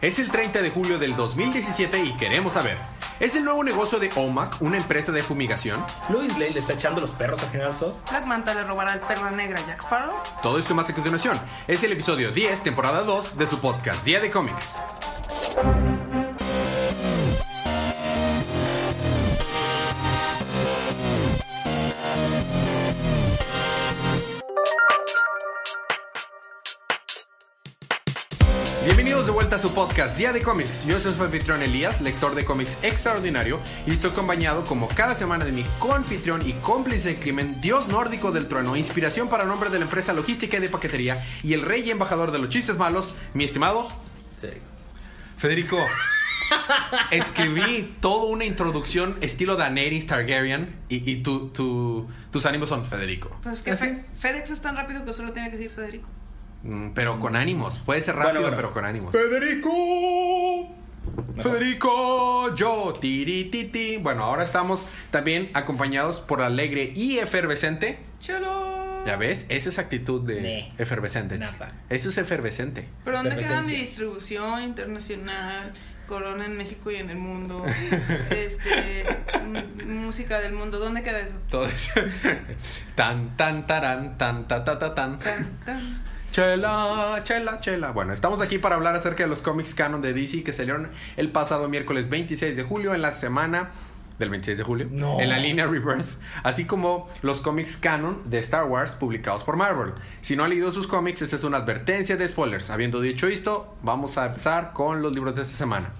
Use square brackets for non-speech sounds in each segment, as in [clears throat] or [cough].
Es el 30 de julio del 2017 y queremos saber. ¿Es el nuevo negocio de OMAC una empresa de fumigación? Louis Lane le está echando los perros al General Zod. Black Manta le robará el perla negra a Jack Sparrow. Todo esto más a continuación. Es el episodio 10, temporada 2 de su podcast Día de Cómics. Su podcast Día de Cómics. Yo soy su anfitrión Elías, lector de cómics extraordinario, y estoy acompañado como cada semana de mi confitrión y cómplice de crimen, dios nórdico del trueno, inspiración para nombre de la empresa logística y de paquetería, y el rey y embajador de los chistes malos, mi estimado Federico. [laughs] Escribí toda una introducción estilo Daenerys Targaryen y, y tu- tu- tus ánimos son Federico. Pues es que Fe-. FedEx es tan rápido que solo tiene que decir Federico. Mm, Pero con ánimos. Puede ser rápido, Bueno, bueno. pero con ánimos. ¡Federico! Mejor. Federico, yo, tiri, titi. Bueno, ahora estamos también acompañados por alegre y efervescente. ¡Chalo! Ya ves, esa es actitud de Ne. efervescente. Nada. Eso es efervescente. ¿Pero dónde queda mi distribución internacional? Corona en México y en el mundo. [laughs] este. música del mundo. ¿Dónde queda eso? Todo eso. [laughs] tan, tan, tarán, tan, ta, ta, ta, tan. Tan, tan. Chela, chela, chela. Bueno, estamos aquí para hablar acerca de los cómics canon de DC que salieron el pasado miércoles 26 de julio en la semana del 26 de julio No. en la línea Rebirth, así como los cómics canon de Star Wars publicados por Marvel. Si no han leído sus cómics, esta es una advertencia de spoilers. Habiendo dicho esto, vamos a empezar con los libros de esta semana.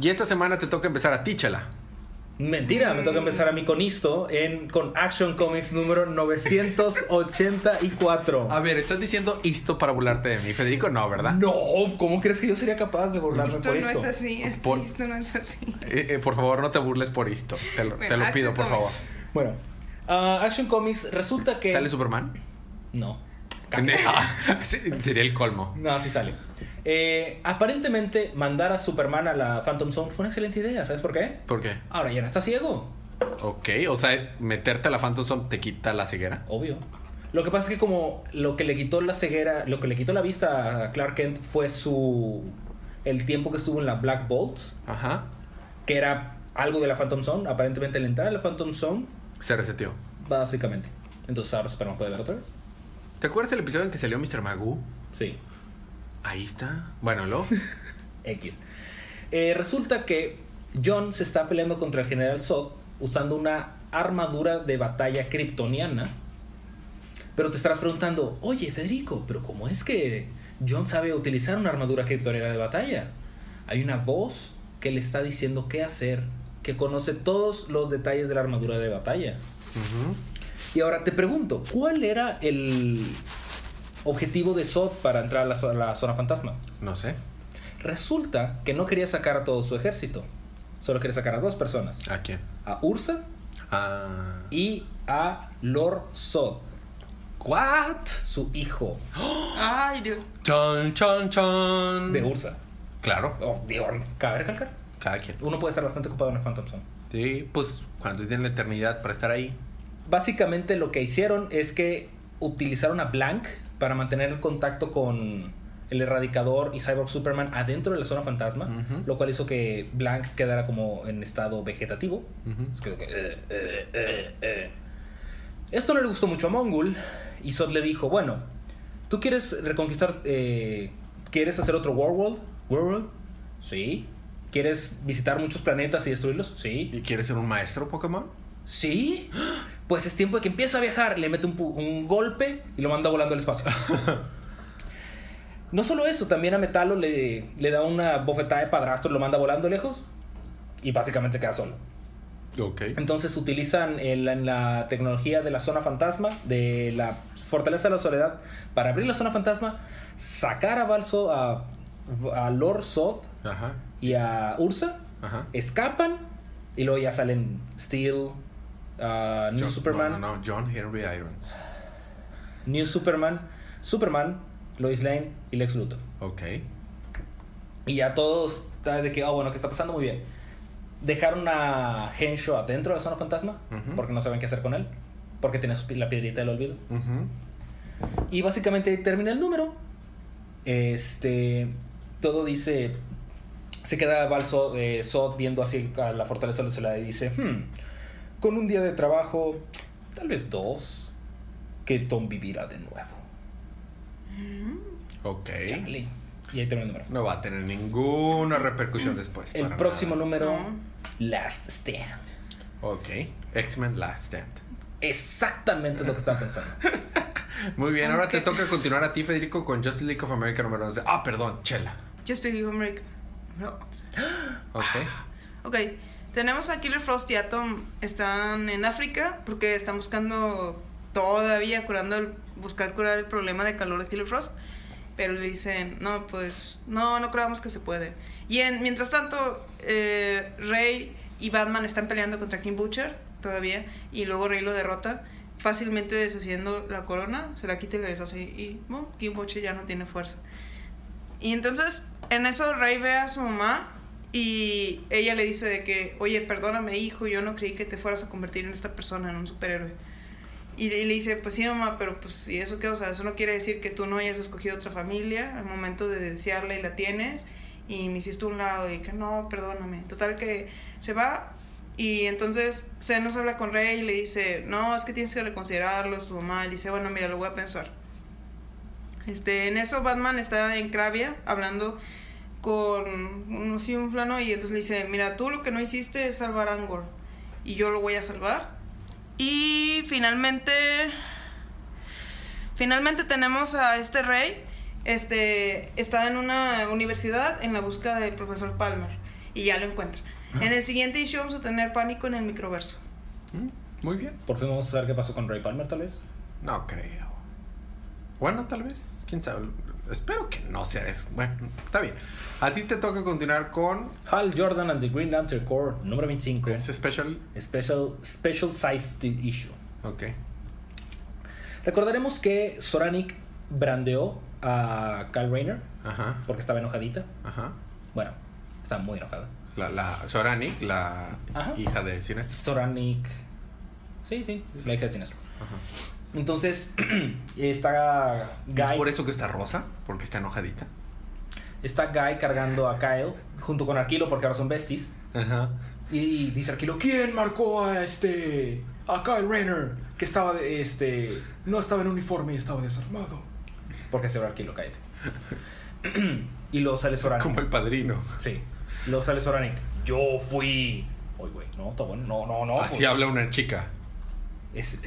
Y esta semana te toca empezar a ti, Chela. Mentira, me toca empezar a mí con esto en, con Action Comics número 984. A ver, estás diciendo esto para burlarte de mí, Federico, no, ¿verdad? No, ¿cómo crees que yo sería capaz de burlarme Esto por no esto? es así. Esto, Por- esto no es así. Eh, eh, por favor, no te burles por esto. Te lo, Bueno, te lo Action pido, por favor. Bueno, ah, Action Comics resulta que... ¿Sale Superman? No. Sería [laughs] el colmo. No, sí sale. Eh, aparentemente, mandar a Superman a la Phantom Zone fue una excelente idea. ¿Sabes por qué? ¿Por qué? Ahora ya no está ciego. Ok, o sea, meterte a la Phantom Zone te quita la ceguera. Obvio. Lo que pasa es que como lo que le quitó la ceguera, lo que le quitó la vista a Clark Kent fue su... El tiempo que estuvo en la Black Bolt, Ajá. que era algo de la Phantom Zone. Aparentemente, al entrar a la Phantom Zone, Se reseteó. básicamente. Entonces ahora Superman puede ver otra vez. ¿Te acuerdas el episodio en que salió Mr. Magoo? Sí. Ahí está. Bueno, lo. [laughs] X. Eh, resulta que John se está peleando contra el General Zod usando una armadura de batalla kryptoniana. Pero te estarás preguntando, oye Federico, pero ¿cómo es que John sabe utilizar una armadura kryptoniana de batalla? Hay una voz que le está diciendo qué hacer, que conoce todos los detalles de la armadura de batalla. Y ahora te pregunto, ¿cuál era el objetivo de Zod para entrar a la a la zona fantasma? No sé. Resulta que no quería sacar a todo su ejército. Solo quería sacar a dos personas. ¿A quién? A Ursa Ah. y a Lord Sod, ¿What? su hijo Ay, Dios. Chon, chon, chon. de Ursa. Claro. Oh, digo, cabe recalcar. Cada quien. Uno puede estar bastante ocupado en la Phantom Zone. Sí, pues cuando tienen la eternidad para estar ahí. Básicamente lo que hicieron es que utilizaron a Blank para mantener el contacto con el erradicador y Cyborg Superman adentro de la zona fantasma, lo cual hizo que Blank quedara como en estado vegetativo. Ujú. Es que, eh, eh, eh. Esto no le gustó mucho a Mongul y Sod le dijo, bueno, ¿tú quieres reconquistar, eh, quieres hacer otro Warworld? ¿Warworld? Sí. ¿Quieres visitar muchos planetas y destruirlos? Sí. ¿Y quieres ser un maestro Pokémon? ¿Sí? Pues es tiempo de que empiece a viajar. Le mete un, golpe y lo manda volando al espacio. [laughs] no solo eso, también a Metalo le, le da una bofetada de padrastro y lo manda volando lejos. Y básicamente queda solo. Ok. Entonces utilizan el- en la tecnología de la zona fantasma, de la fortaleza de la soledad, para abrir la zona fantasma, sacar a Balso, a, a Lord Sod Ajá. y a Ursa, Ajá. escapan y luego ya salen Steel, uh, New John- Superman, No, no, no, John Henry Irons. New Superman, Superman, Lois Lane y Lex Luthor. Ok. Y ya todos de que, oh, bueno, ¿qué está pasando? Muy bien. Dejaron a Henshaw adentro de la zona fantasma porque no saben qué hacer con él. Porque tiene la piedrita del olvido. Y básicamente termina el número. Este. Todo dice. Se queda Balso eh, Sod viendo así a la fortaleza de la y dice: "Hmm, Con un día de trabajo, tal vez dos, que Tom vivirá de nuevo. Ok. Chale. Y ahí termina el número. No va a tener ninguna repercusión después. El para próximo nada. número. Last Stand. Ok. X-Men Last Stand. Exactamente lo que estaba pensando. [laughs] Muy bien, ahora te toca continuar a ti, Federico, con Justice League of America número 11. Ah, perdón, Chela. Yo estoy en America. No. [gasps] Ok. Ok, tenemos a Killer Frost y Atom. Están en África porque están buscando todavía curando el, buscar curar el problema de calor de Killer Frost. Pero le dicen, no, pues, no, no creamos que se puede. Y en, mientras tanto, eh, Rey y Batman están peleando contra King Butcher todavía. Y luego Rey lo derrota, fácilmente deshaciendo la corona, se la quita y le deshace. Y bueno, King Butcher ya no tiene fuerza. Y entonces, en eso Rey ve a su mamá y ella le dice de que, oye, perdóname hijo, yo no creí que te fueras a convertir en esta persona, en un superhéroe. Y y le dice, pues sí mamá, pero pues ¿y eso qué? O sea, eso no quiere decir que tú no hayas escogido otra familia al momento de desearla y la tienes y me hiciste un lado y que no, perdóname. Total que se va y entonces Zenos habla con Rey y le dice, no, es que tienes que reconsiderarlo, es tu mamá. Y dice, bueno, mira, lo voy a pensar. Este, en eso Batman está en Cravia hablando con un, sí, un flano y entonces le dice, mira, tú lo que no hiciste es salvar a Angor y yo lo voy a salvar. Y finalmente, finalmente tenemos a este rey, este, está en una universidad en la búsqueda del profesor Palmer y ya lo encuentra. En el siguiente issue vamos a tener pánico en el microverso. Mm, Muy bien. Por fin vamos a saber qué pasó con Ray Palmer, tal vez. No creo. Bueno, tal vez. Quién sabe. Espero que no sea eso. Bueno, está bien. A ti te toca continuar con Hal Jordan and the Green Lantern Corps, número 25. ese special. Special, special Sized Issue. Ok. Recordaremos que Soranik brandeó a Kyle Rayner Ajá. porque estaba enojadita. Ajá. Bueno, está muy enojada. La, la Soranik, la Ajá. hija de Sinestro. Soranik. Sí, sí, la hija de Sinestro. Ajá. Entonces, [clears throat] está Guy. ¿Es por eso que está rosa? Porque está enojadita. Está Guy cargando a Kyle junto con Arquilo porque ahora son besties. Ajá. Y, y dice Arquilo, ¿quién marcó a este a Kyle Rayner que estaba de, este no estaba en uniforme y estaba desarmado? Porque se Arquilo, cállate. [clears throat] y luego sale Soranik. Como el padrino. Sí. Luego sale Soranik. Yo fui. Oye, güey, no, está bueno. No, no, no. Así pues, habla una chica. es-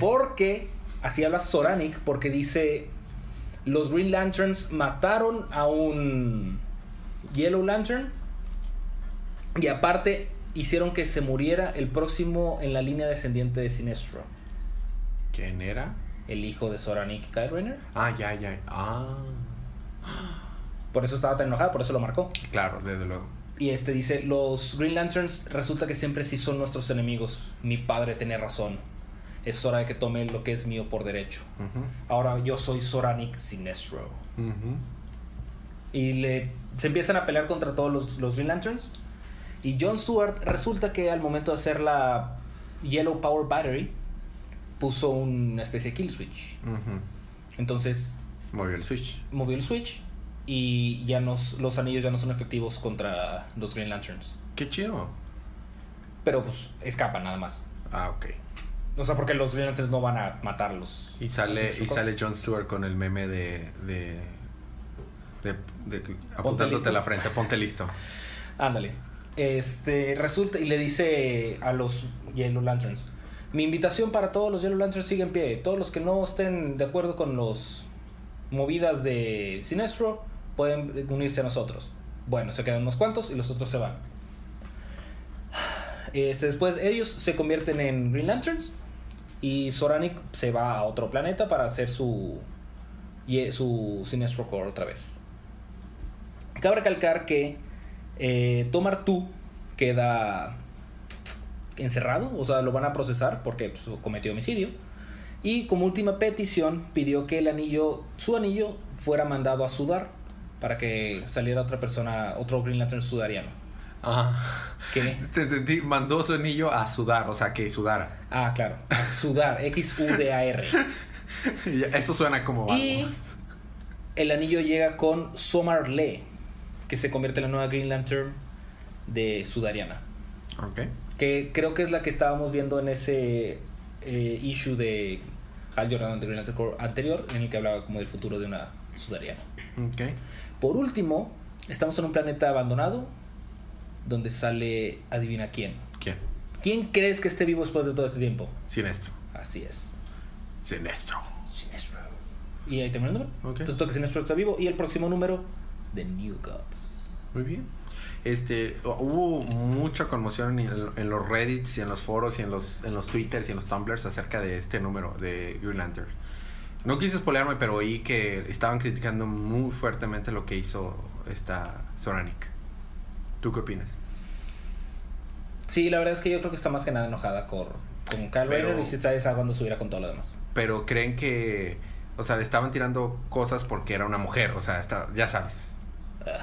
Porque así habla Soranik porque dice los Green Lanterns mataron a un Yellow Lantern y aparte hicieron que se muriera el próximo en la línea descendiente de Sinestro, ¿Quién era? el hijo de Soranik Kyle Rayner. Ah, ya, ya. Ah. Por eso estaba tan enojada, por eso lo marcó. Claro, desde luego. Y este dice, los Green Lanterns resulta que siempre sí son nuestros enemigos. Mi padre tenía razón. Es hora de que tome lo que es mío por derecho. Ahora yo soy Soranik Sinestro. Y le, se empiezan a pelear contra todos los, los Green Lanterns. Y John Stewart resulta que al momento de hacer la Yellow Power Battery, puso una especie de kill switch. Entonces Movió el switch. movió el switch y ya nos, los anillos ya no son efectivos contra los Green Lanterns. Qué chido. Pero pues escapan nada más. Ah, ok. O sea, porque los Lanterns no van a matarlos. Y sale, y sale John Stewart con el meme de. de. de, de- apuntándote la frente. Ponte listo. [laughs] Ándale. Este, resulta y le dice a los Yellow Lanterns, mi invitación para todos los Yellow Lanterns sigue en pie. Todos los que no estén de acuerdo con los movidas de Sinestro pueden unirse a nosotros. Bueno, se quedan unos cuantos y los otros se van. Este, después ellos se convierten en Green Lanterns y Soranik se va a otro planeta para hacer su su Sinestro Core otra vez. Cabe recalcar que eh, Tomar tú queda encerrado, o sea, lo van a procesar porque pues, cometió homicidio. Y como última petición pidió que el anillo, su anillo, fuera mandado a sudar para que saliera otra persona, otro Green Lantern sudariano. Ah. ¿Qué? Te entendí, mandó su anillo a sudar, o sea, que sudara. Ah, claro. Sudar. X-U-D-A-R. [laughs] Eso suena como Y algo. el anillo llega con Somar Le, que se convierte en la nueva Green Lantern de Sudariana. Ok. Que creo que es la que estábamos viendo en ese eh, issue de Hal Jordan de Green Lantern Corps anterior, en el que hablaba como del futuro de una Sudariana. Ok. Por último, estamos en un planeta abandonado donde sale, adivina quién. ¿Quién? ¿Quién crees que esté vivo después de todo este tiempo? Sinestro. Así es. Sinestro. Sinestro. Y ahí termina el número. Ok. Entonces toca Sinestro está vivo. Y el próximo número, The New Gods. Muy bien. Este, hubo mucha conmoción en, el- en los Reddits y en los foros y en los, en los Twitters y en los Tumblrs acerca de este número de Green Lantern. No quise spoilearme, pero oí que estaban criticando muy fuertemente lo que hizo esta Soranic. ¿Tú qué opinas? Sí, la verdad es que yo creo que está más que nada enojada con, con Kyle Pero- Rayner y se está desahogando su ira con todo lo demás. Pero creen que, o sea, le estaban tirando cosas porque era una mujer, o sea, está, ya sabes. Ah,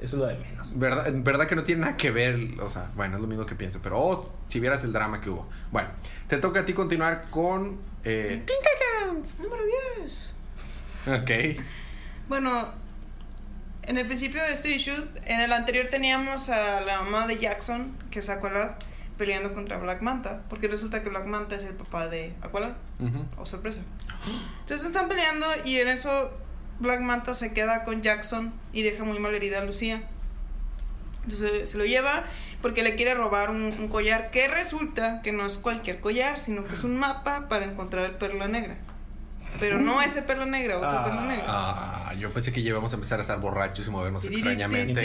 eso es lo de menos. ¿Verdad, verdad que no tiene nada que ver, o sea, bueno, es lo mismo que pienso, pero oh, si vieras el drama que hubo. Bueno, te toca a ti continuar con... Eh, Número 10. ok. Bueno, en el principio de este issue, en el anterior teníamos a la mamá de Jackson, que es Aqualad, peleando contra Black Manta, porque resulta que Black Manta es el papá de Aqualad. Ujú. Oh, sorpresa. Entonces están peleando y en eso Black Manta se queda con Jackson y deja muy mal herida a Lucía. Entonces se lo lleva porque le quiere robar un, un collar que resulta que no es cualquier collar, sino que es un mapa para encontrar el perla negra. Pero no ese perla negra, otro Ah. perla negra. Ah, yo pensé que ya íbamos a empezar a estar borrachos y movernos extrañamente.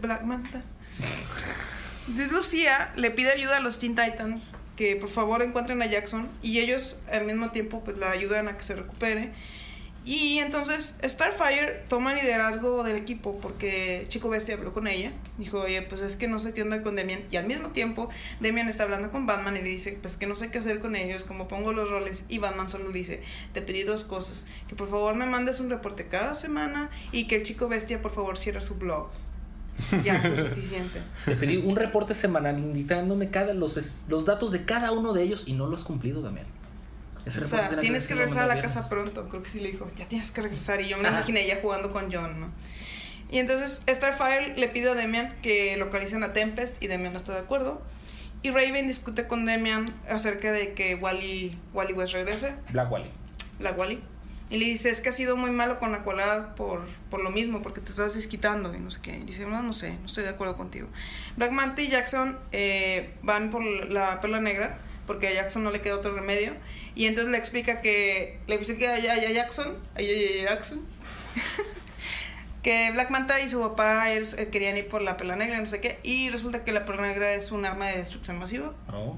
Black Manta. [laughs] Lucía le pide ayuda a los Teen Titans que por favor encuentren a Jackson y ellos al mismo tiempo pues la ayudan a que se recupere. Y entonces Starfire toma el liderazgo del equipo porque Chico Bestia habló con ella. Dijo, oye, pues es que no sé qué onda con Demian. Y al mismo tiempo Demian está hablando con Batman y le dice, pues que no sé qué hacer con ellos, como pongo los roles. Y Batman solo dice, te pedí dos cosas. Que por favor me mandes un reporte cada semana y que el Chico Bestia por favor cierre su blog. Ya fue [laughs] suficiente. Te pedí un reporte semanal indicándome cada, los, es- los datos de cada uno de ellos y no lo has cumplido, Damián. Ese O sea, tienes que regresar a la casa pronto. Creo que sí le dijo, ya tienes que regresar. Y yo me imaginé ella jugando con John, ¿no? Y entonces Starfire le pide a Demian que localicen a Tempest y Demian no está de acuerdo. Y Raven discute con Demian acerca de que Wally, Wally West regrese, Black Wally. la Wally. Y le dice, es que has sido muy malo con Aqualad por, por lo mismo, porque te estás desquitando y no sé qué. Y dice, no, no sé, no estoy de acuerdo contigo. Black Manta y Jackson eh, van por la perla negra, porque a Jackson no le queda otro remedio. Y entonces le explica que, le explica a, a- a Jackson, a, a- a Jackson, [laughs] que Black Manta y su papá es- eh, querían ir por la perla negra, no sé qué. Y resulta que la perla negra es un arma de destrucción masiva. Oh.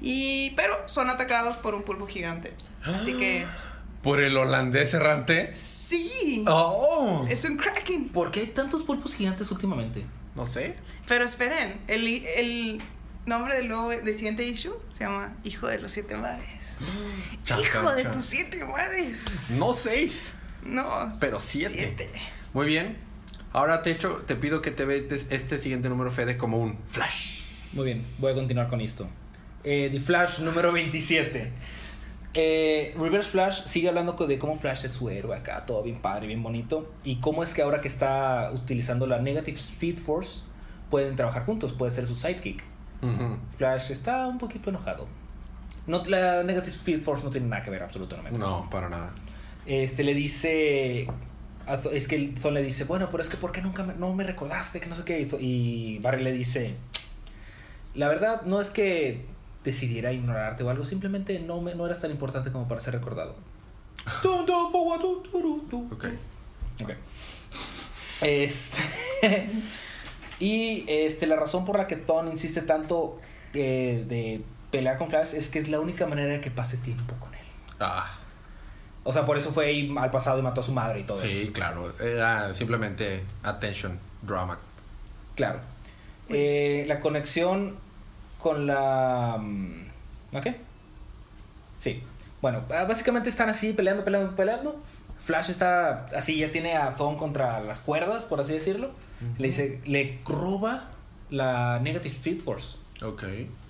Y, pero son atacados por un pulpo gigante. Así que... [gasps] ¿Por el holandés errante? Sí. ¡Oh! Es un Kraken. ¿Por qué hay tantos pulpos gigantes últimamente? No sé. Pero esperen, el, el nombre del nuevo del siguiente issue se llama Hijo de los Siete Mares. [gasps] Chan, Hijo chan, de chan. tus siete mares. No seis, No. pero siete. Muy bien. Ahora te, echo, te pido que te veas este siguiente número, Fede, como un flash. Muy bien, voy a continuar con esto. Eh, The Flash número 27. Eh, Reverse Flash sigue hablando de cómo Flash es su héroe acá, todo bien padre, bien bonito. Y cómo es que ahora que está utilizando la Negative Speed Force, pueden trabajar juntos, puede ser su sidekick. Ujú. Flash está un poquito enojado. No, la Negative Speed Force no tiene nada que ver absolutamente. No, para nada. Este le dice. Es que Thor le dice, bueno, pero es que ¿por qué nunca me, no me recordaste? Que no sé qué. Y Y Barry le dice, la verdad no es que decidiera ignorarte o algo, simplemente no, me, no eras tan importante como para ser recordado. Ok. Ok. Este. [laughs] y este, la razón por la que Thon insiste tanto eh, de pelear con Flash es que es la única manera de que pase tiempo con él. Ah, O sea, por eso fue ahí al pasado y mató a su madre y todo eso. sí, claro. Era simplemente attention, drama. Claro. Eh, la conexión con la... mm, ¿Ok? Sí. Bueno, ah, básicamente están así peleando, peleando, peleando. Flash está así, ya tiene a Thon contra las cuerdas, por así decirlo. Le dice, le roba la Negative Speed Force. Ok.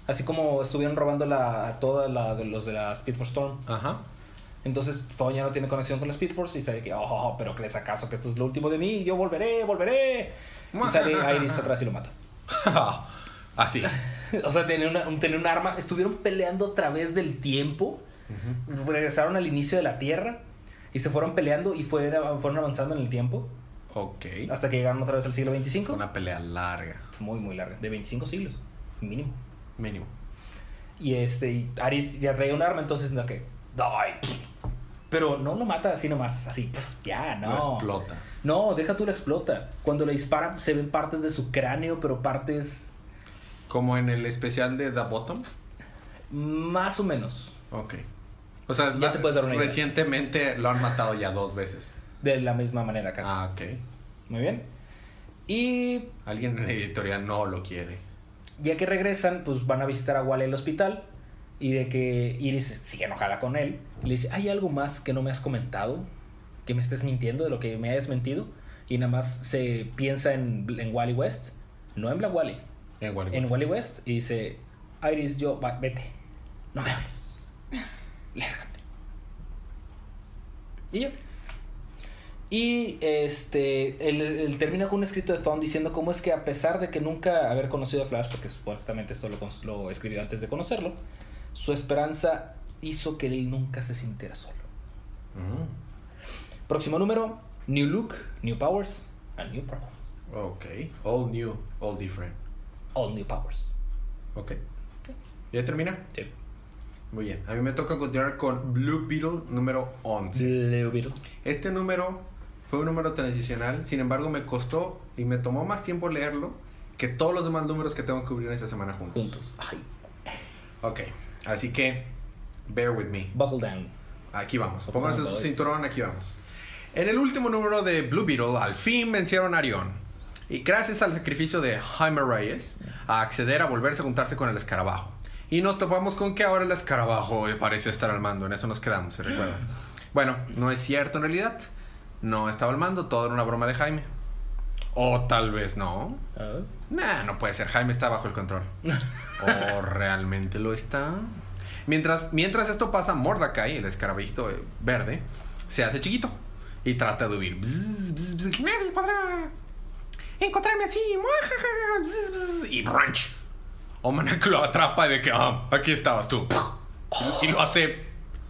Así como estuvieron robando la, a toda la de los de la Speed Force Storm. Ajá. Entonces Thon ya no tiene conexión con la Speed Force y está de que, oh, pero ¿crees acaso que esto es lo último de mí? Yo volveré, volveré. Y sale Iris atrás y lo mata. [laughs] Así. [laughs] o sea, tenía, una, un- tenía un arma. Estuvieron peleando a través del tiempo. Regresaron al inicio de la Tierra. Y se fueron peleando y fueron, fueron avanzando en el tiempo. Ok. Hasta que llegaron otra vez al siglo XXV. Fue una pelea larga. Muy, muy larga. De 25 siglos. Mínimo. Mínimo. Y este, y Aris ya traía un arma, entonces no que. Pero no lo mata así nomás, así. Ya, no. Lo explota. No, deja tú la explota. Cuando le dispara se ven partes de su cráneo, pero partes Como en el especial de The Bottom. más o menos. Ok. O sea, Ya la- te puedes dar una idea. recientemente lo han matado ya dos veces. De la misma manera casi. Ah, ok. Muy bien. Y Alguien en editorial no lo quiere. ya que regresan, pues van a visitar a Wally al hospital. Y de que Iris sigue enojada con él. Y le dice, ¿hay algo más que no me has comentado? Que me estés mintiendo, de lo que me hayas mentido. Y nada más se piensa en, en Wally West. No en Black Wally. En Wally En West. Wally West. Y dice, Iris, yo, va, vete. No me hables. [laughs] Lárgate. Y yo. Y este, él, él termina con un escrito de Thon diciendo cómo es que a pesar de que nunca haber conocido a Flash, porque supuestamente esto lo, lo escribió antes de conocerlo, su esperanza hizo que él nunca se sintiera solo. Mm. Próximo número, New Look, New Powers, and New Problems. Ok. All new, all different. All New Powers. Ok. ¿Ya termina? Sí. Muy bien. A mí me toca continuar con Blue Beetle número 11. Leo Beetle. Este número fue un número transicional, sin embargo me costó y me tomó más tiempo leerlo que todos los demás números que tengo que cubrir esta semana juntos. Juntos. Ay, Ok, así que bear with me. buckle down. Aquí vamos. Pónganse su cinturón, aquí vamos. En el último número de Blue Beetle, al fin vencieron a Arión. Y gracias al sacrificio de Jaime Reyes, a acceder a volverse a juntarse con el escarabajo. Y nos topamos con que ahora el escarabajo parece estar al mando. En eso nos quedamos, ¿se recuerdan? Bueno, no es cierto en realidad. No estaba al mando, todo era una broma de Jaime. O tal vez no. Ah. Nah, no puede ser. Jaime está bajo el control. [laughs] ¿O realmente lo está? Mientras, mientras esto pasa, Mordecai, el escarabajito eh, verde, se hace chiquito y trata de huir. Bzz, bzz, bzz. Nadie podrá encontrarme así. Y brunch. Omanak lo atrapa de que, ah, aquí estabas tú. [laughs] Y lo hace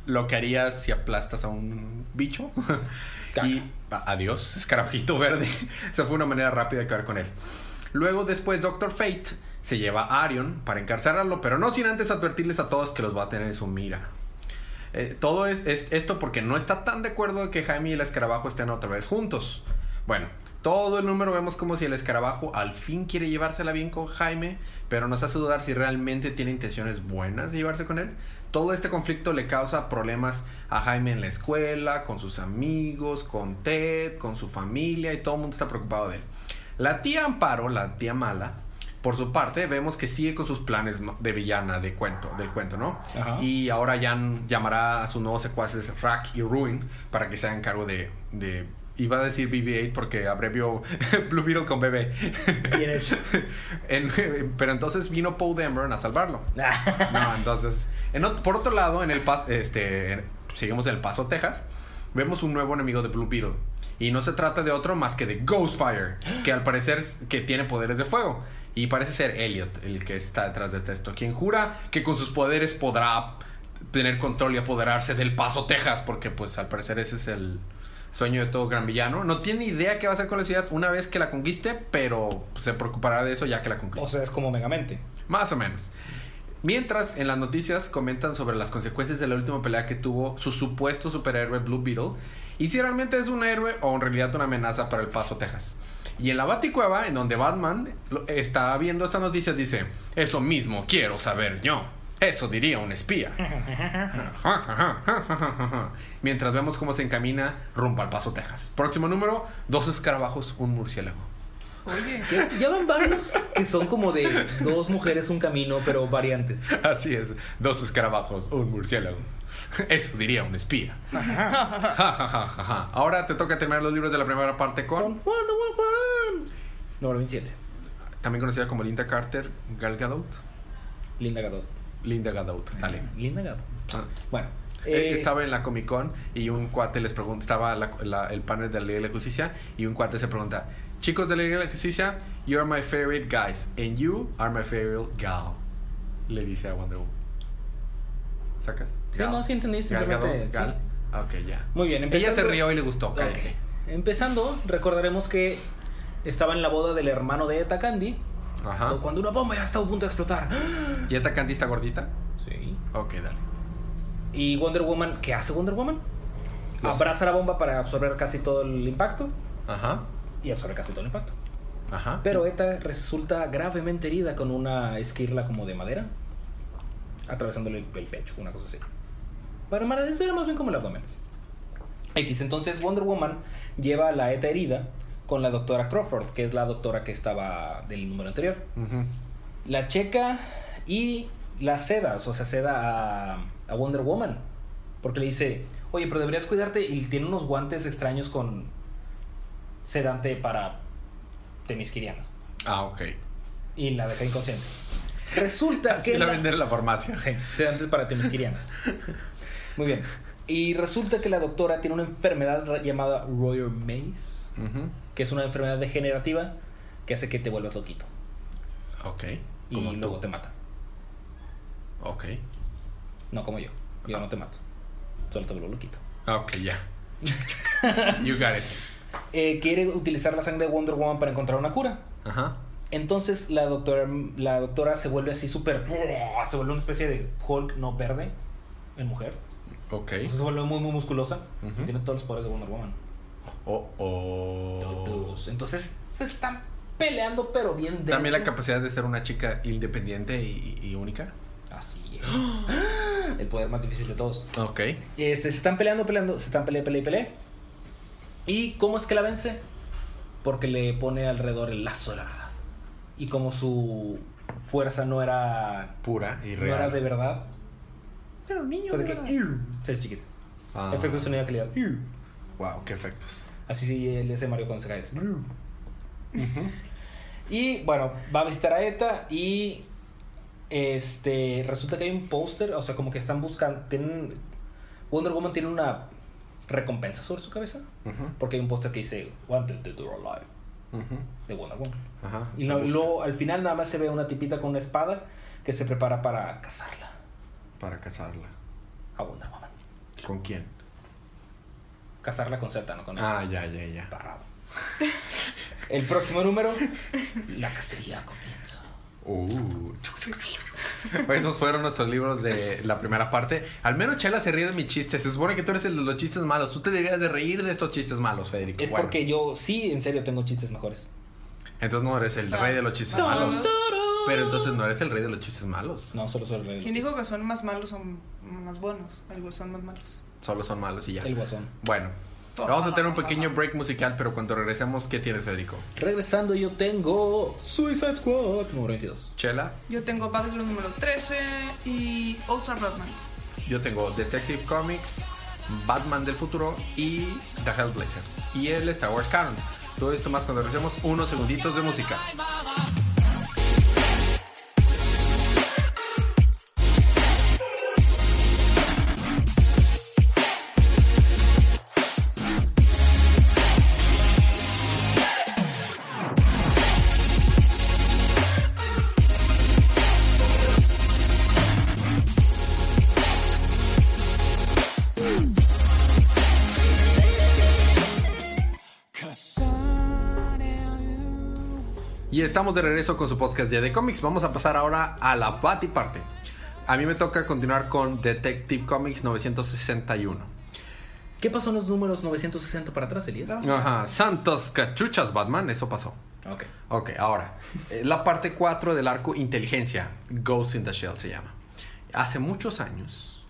lo que harías si aplastas a un bicho. [laughs] y adiós, escarabajito verde. [laughs] Esa fue una manera rápida de acabar con él. Luego, después, Doctor Fate se lleva a Arion para encarcelarlo, pero no sin antes advertirles a todos que los va a tener en su mira. Eh, todo es, es esto porque no está tan de acuerdo de que Jaime y el escarabajo estén otra vez juntos. Bueno, todo el número vemos como si el escarabajo al fin quiere llevársela bien con Jaime, pero nos hace dudar si realmente tiene intenciones buenas de llevarse con él. Todo este conflicto le causa problemas a Jaime en la escuela, con sus amigos, con Ted, con su familia y todo el mundo está preocupado de él. La tía Amparo, la tía mala, por su parte, vemos que sigue con sus planes de villana de cuento, del cuento, ¿no? Ajá. Y ahora Jan llamará a sus nuevos secuaces Rack y Ruin para que se hagan cargo de, de iba a decir BB-8 porque abrevió [laughs] Blue Beetle con BB. Bien hecho. [laughs] En- pero entonces vino Paul Dameron a salvarlo. [laughs] No, entonces, en por otro lado, en el pas, este, seguimos en El Paso, Texas, vemos un nuevo enemigo de Blue Beetle. Y no se trata de otro más que de Ghostfire, que al parecer que tiene poderes de fuego. Y parece ser Elliot el que está detrás de esto, quien jura que con sus poderes podrá tener control y apoderarse del Paso, Texas, porque pues al parecer ese es el sueño de todo gran villano. No tiene idea qué va a hacer con la ciudad una vez que la conquiste, pero se preocupará de eso ya que la conquiste. O sea, es como Megamente. Más o menos. Mientras en las noticias comentan sobre las consecuencias de la última pelea que tuvo su supuesto superhéroe Blue Beetle y si realmente es un héroe o en realidad una amenaza para el Paso, Texas. Y en la Baticueva, en donde Batman está viendo estas noticias, dice: Eso mismo quiero saber yo. Eso diría un espía. [laughs] Mientras vemos cómo se encamina rumbo al Paso, Texas. Próximo número: dos escarabajos, un murciélago. Oye. Ya, ya van varios que son como de dos mujeres, un camino, pero variantes. Así es, dos escarabajos, un murciélago. Eso diría un espía. Ajá. Ja, ja, ja, ja, ja. Ahora te toca terminar los libros de la primera parte Con con, Wonder Woman. Número 27. también conocida como Linda Carter, Gal Gadot. Linda Gadot. Linda Gadot, dale. Linda Gadot. Ah. Bueno. Eh, eh, estaba en la Comic Con y un cuate les pregunta, estaba la- la- el panel de la Liga de la Justicia y un cuate se pregunta, chicos de la Liga de la Justicia, you are my favorite guys and you are my favorite gal. Le dice a Wonder Woman. ¿Sacas? Sí, Gal. no, sí entendí, Gal simplemente, Gadot, Gal. sí. Ah, Ok, ya. Muy bien, Ella se rió y le gustó. Ok. cállate. Empezando, recordaremos que estaba en la boda del hermano de Eta Candy. Ajá. Cuando una bomba ya estaba a punto de explotar. [gasps] ¿Y esta Candy está gordita? Sí. Ok, dale. Y Wonder Woman, ¿qué hace Wonder Woman? Los- Abraza la bomba para absorber casi todo el impacto. Ajá. Y absorbe casi todo el impacto. Ajá. Pero Eta resulta gravemente herida con una esquirla como de madera. Atravesándole el, el pecho, una cosa así. Para era más bien como el abdomen. X, entonces Wonder Woman lleva a la Eta herida con la doctora Crawford, que es la doctora que estaba del número anterior. Ujú. La checa y la seda, o sea, seda a, a Wonder Woman. Porque le dice, oye, pero deberías cuidarte. Y tiene unos guantes extraños con sedante para temisquirianas. Ah, ok. Y la deja inconsciente. [laughs] Resulta Así que. la la- vender en la farmacia. Sí, sedantes para temisquirianas. [laughs] Muy bien. Y resulta que la doctora tiene una enfermedad llamada Royer Maze, que es una enfermedad degenerativa que hace que te vuelvas loquito. Ok. Y Como luego tú. te mata. Ok. No como yo. Yo no te mato. Solo te vuelvo loquito. Ah, Ok, ya. [laughs] you got it. Eh, quiere utilizar la sangre de Wonder Woman para encontrar una cura. Ajá. Entonces la doctora, la doctora se vuelve así súper... Se vuelve una especie de Hulk no verde en mujer. Ok. Entonces se vuelve muy, muy musculosa. Ujú. Y tiene todos los poderes de Wonder Woman. Oh, oh. Todos. Entonces se están peleando, pero bien denso. También la capacidad de ser una chica independiente y, y única. Así es. [gasps] El poder más difícil de todos. Ok. Este, se están peleando, peleando, se están peleando, peleando, peleando. ¿Y cómo es que la vence? Porque le pone alrededor el lazo de la verdad. Y como su fuerza no era, Pura y no real. era de verdad, Era un niño. de de que, chiquita. Ah. Efecto de sonido de calidad. Wow, qué efectos. Así sí, él ese Mario cuando se cae. Y bueno, va a visitar a Eta y este resulta que hay un póster, o sea, como que están buscando, tienen Wonder Woman tiene una recompensa sobre su cabeza, porque hay un póster que dice Wanted Dead or Alive ujú. de Wonder Woman. Ajá. Y, no- luego al final nada más se ve una tipita con una espada que se prepara para cazarla Para casarla. a Wonder Woman. ¿Con quién? Cazarla con Z, no con. Ah, ya, ya, ya. Parado. El próximo número, la cacería comienza. Uh. [laughs] Esos fueron nuestros libros de la primera parte. Al menos Chela se ríe de mis chistes. Se supone que tú eres el de los chistes malos. Tú te deberías de reír de estos chistes malos, Federico. Es Bueno, porque yo sí, en serio, tengo chistes mejores. Entonces no eres el rey de los chistes malos. Pero entonces no eres el rey de los chistes malos. No, solo soy el rey. de los ¿Quién dijo que son más malos o más buenos? Algunos son más malos. Solo son malos y ya. El guasón. Bueno, vamos a tener un pequeño break musical, pero cuando regresemos, ¿qué tienes, Federico? Regresando, yo tengo Suicide Squad número 22. Chela, Yo tengo Battle número 13 y All Star Batman. yo tengo Detective Comics, Batman del futuro y The Hellblazer. Y el Star Wars Canon. Todo esto más cuando regresemos unos segunditos de música. Estamos de regreso con su podcast Día de Cómics. Vamos a pasar ahora a la Patty parte. A mí me toca continuar con Detective Comics 961. ¿Qué pasó en los números 960 para atrás, Elías? Ajá, Santos Cachuchas Batman, eso pasó. Ok. Ok, ahora, eh, la parte 4 del arco Inteligencia, Ghost in the Shell se llama. Hace muchos años,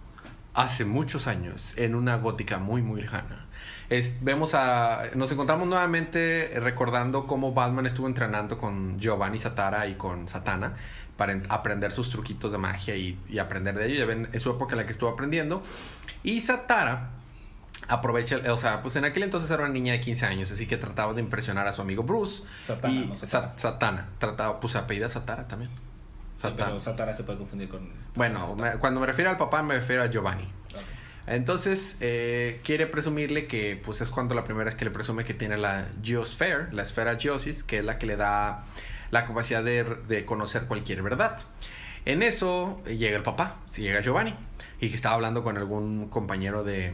hace muchos años, en una gótica muy, muy lejana. Es- vemos a. Nos encontramos nuevamente recordando cómo Batman estuvo entrenando con Giovanni Satara y con Satana para en- aprender sus truquitos de magia y, y aprender de ello. Ya ven, es su época en la que estuvo aprendiendo. Y Satara aprovecha, o sea, pues en aquel entonces era una niña de 15 años, así que trataba de impresionar a su amigo Bruce. Satana, y no Sa- Satara. Satana. Trataba, pues apellida Satara también. Sí, Satana. pero Satara se puede confundir con. Bueno, Satara. me- cuando me refiero al papá me refiero a Giovanni. Entonces, eh, quiere presumirle que, pues es cuando la primera vez que le presume que tiene la Geosphere, la esfera Geosis, que es la que le da la capacidad de, de conocer cualquier verdad. En eso eh, llega el papá, si llega Giovanni, y que estaba hablando con algún compañero de,